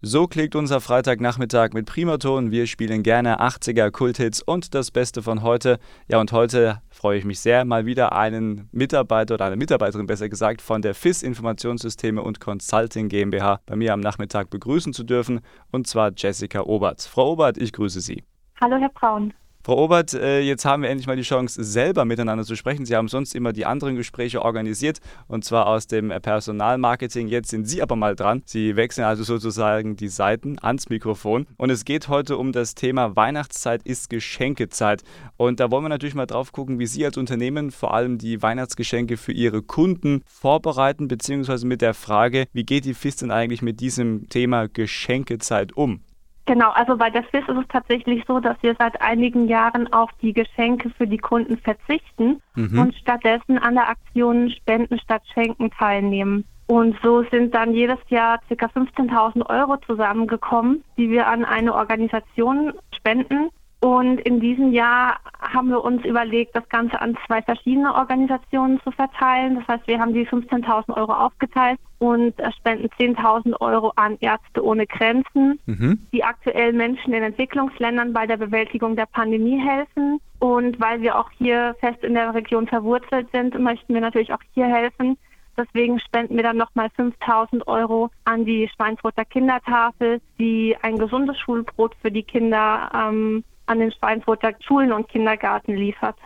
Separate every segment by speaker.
Speaker 1: So klingt unser Freitagnachmittag mit Primaton. Wir spielen gerne 80er Kulthits und das Beste von heute. Ja, und heute freue ich mich sehr, mal wieder einen Mitarbeiter oder eine Mitarbeiterin besser gesagt von der FIS Informationssysteme und Consulting GmbH bei mir am Nachmittag begrüßen zu dürfen und zwar Jessica Obert. Frau Obert, ich grüße Sie.
Speaker 2: Hallo, Herr Braun.
Speaker 1: Frau Obert, äh, jetzt haben wir endlich mal die Chance, selber miteinander zu sprechen. Sie haben sonst immer die anderen Gespräche organisiert und zwar aus dem Personalmarketing. Jetzt sind Sie aber mal dran. Sie wechseln also sozusagen die Seiten ans Mikrofon. Und es geht heute um das Thema Weihnachtszeit ist Geschenkezeit. Und da wollen wir natürlich mal drauf gucken, wie Sie als Unternehmen vor allem die Weihnachtsgeschenke für Ihre Kunden vorbereiten, beziehungsweise mit der Frage, wie geht die FIS denn eigentlich mit diesem Thema Geschenkezeit um?
Speaker 2: Genau, also bei der Swiss ist es tatsächlich so, dass wir seit einigen Jahren auf die Geschenke für die Kunden verzichten mhm. und stattdessen an der Aktion Spenden statt Schenken teilnehmen. Und so sind dann jedes Jahr ca. 15.000 Euro zusammengekommen, die wir an eine Organisation spenden, und in diesem Jahr haben wir uns überlegt, das Ganze an zwei verschiedene Organisationen zu verteilen. Das heißt, wir haben die 15.000 Euro aufgeteilt und spenden 10.000 Euro an Ärzte ohne Grenzen, mhm. die aktuell Menschen in Entwicklungsländern bei der Bewältigung der Pandemie helfen. Und weil wir auch hier fest in der Region verwurzelt sind, möchten wir natürlich auch hier helfen. Deswegen spenden wir dann nochmal 5000 Euro an die Schweinsroter Kindertafel, die ein gesundes Schulbrot für die Kinder ähm, an den Schweinfurter Schulen und Kindergarten liefert.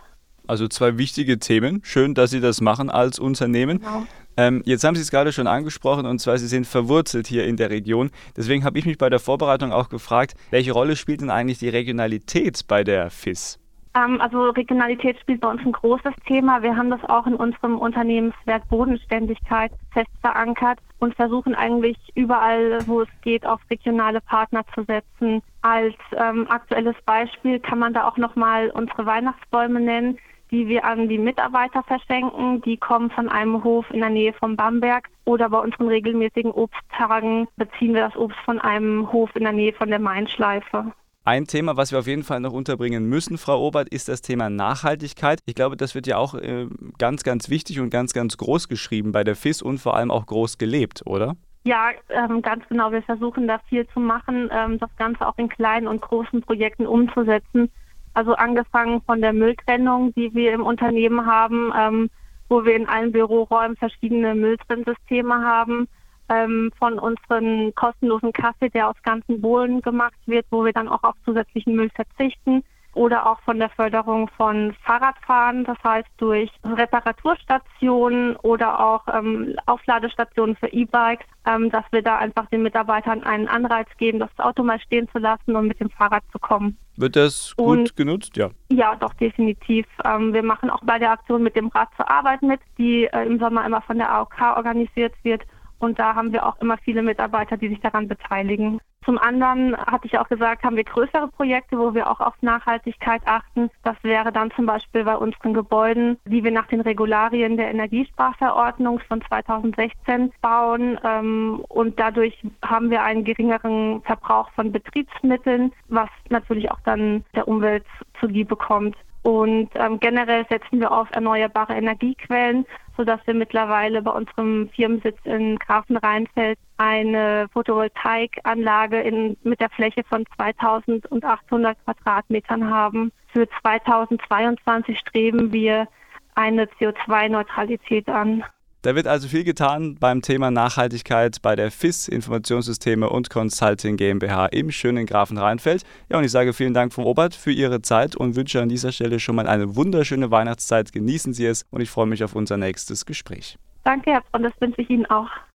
Speaker 1: Also zwei wichtige Themen. Schön, dass Sie das machen als Unternehmen. Genau. Ähm, jetzt haben Sie es gerade schon angesprochen und zwar Sie sind verwurzelt hier in der Region. Deswegen habe ich mich bei der Vorbereitung auch gefragt, welche Rolle spielt denn eigentlich die Regionalität bei der FIS?
Speaker 2: Ähm, also Regionalität spielt bei uns ein großes Thema. Wir haben das auch in unserem Unternehmenswert Bodenständigkeit fest verankert und versuchen eigentlich überall, wo es geht, auf regionale Partner zu setzen. Als ähm, aktuelles Beispiel kann man da auch nochmal unsere Weihnachtsbäume nennen, die wir an die Mitarbeiter verschenken. Die kommen von einem Hof in der Nähe von Bamberg oder bei unseren regelmäßigen Obsttagen beziehen wir das Obst von einem Hof in der Nähe von der Mainschleife.
Speaker 1: Ein Thema, was wir auf jeden Fall noch unterbringen müssen, Frau Obert, ist das Thema Nachhaltigkeit. Ich glaube, das wird ja auch äh, ganz, ganz wichtig und ganz, ganz groß geschrieben bei der FIS und vor allem auch groß gelebt, oder?
Speaker 2: Ja, ähm, ganz genau. Wir versuchen da viel zu machen, ähm, das Ganze auch in kleinen und großen Projekten umzusetzen. Also angefangen von der Mülltrennung, die wir im Unternehmen haben, ähm, wo wir in allen Büroräumen verschiedene Mülltrennsysteme haben ähm, von unseren kostenlosen Kaffee, der aus ganzen Bohlen gemacht wird, wo wir dann auch auf zusätzlichen Müll verzichten. Oder auch von der Förderung von Fahrradfahren, das heißt durch Reparaturstationen oder auch ähm, Aufladestationen für E-Bikes, ähm, dass wir da einfach den Mitarbeitern einen Anreiz geben, das Auto mal stehen zu lassen und mit dem Fahrrad zu kommen.
Speaker 1: Wird das gut und, genutzt? Ja.
Speaker 2: Ja, doch, definitiv. Ähm, wir machen auch bei der Aktion mit dem Rad zur Arbeit mit, die äh, im Sommer immer von der AOK organisiert wird. Und da haben wir auch immer viele Mitarbeiter, die sich daran beteiligen. Zum anderen hatte ich auch gesagt, haben wir größere Projekte, wo wir auch auf Nachhaltigkeit achten. Das wäre dann zum Beispiel bei unseren Gebäuden, die wir nach den Regularien der Energiesparverordnung von 2016 bauen. Ähm, und dadurch haben wir einen geringeren Verbrauch von Betriebsmitteln, was natürlich auch dann der Umwelt zuliebe kommt. Und ähm, generell setzen wir auf erneuerbare Energiequellen, sodass wir mittlerweile bei unserem Firmensitz in Grafenrheinfeld eine Photovoltaikanlage in, mit der Fläche von 2800 Quadratmetern haben. Für 2022 streben wir eine CO2-Neutralität an.
Speaker 1: Da wird also viel getan beim Thema Nachhaltigkeit bei der FIS Informationssysteme und Consulting GmbH im schönen Grafen Rheinfeld. Ja, und ich sage vielen Dank, Frau Obert, für Ihre Zeit und wünsche an dieser Stelle schon mal eine wunderschöne Weihnachtszeit. Genießen Sie es und ich freue mich auf unser nächstes Gespräch.
Speaker 2: Danke, Herr Braun, das wünsche ich Ihnen auch.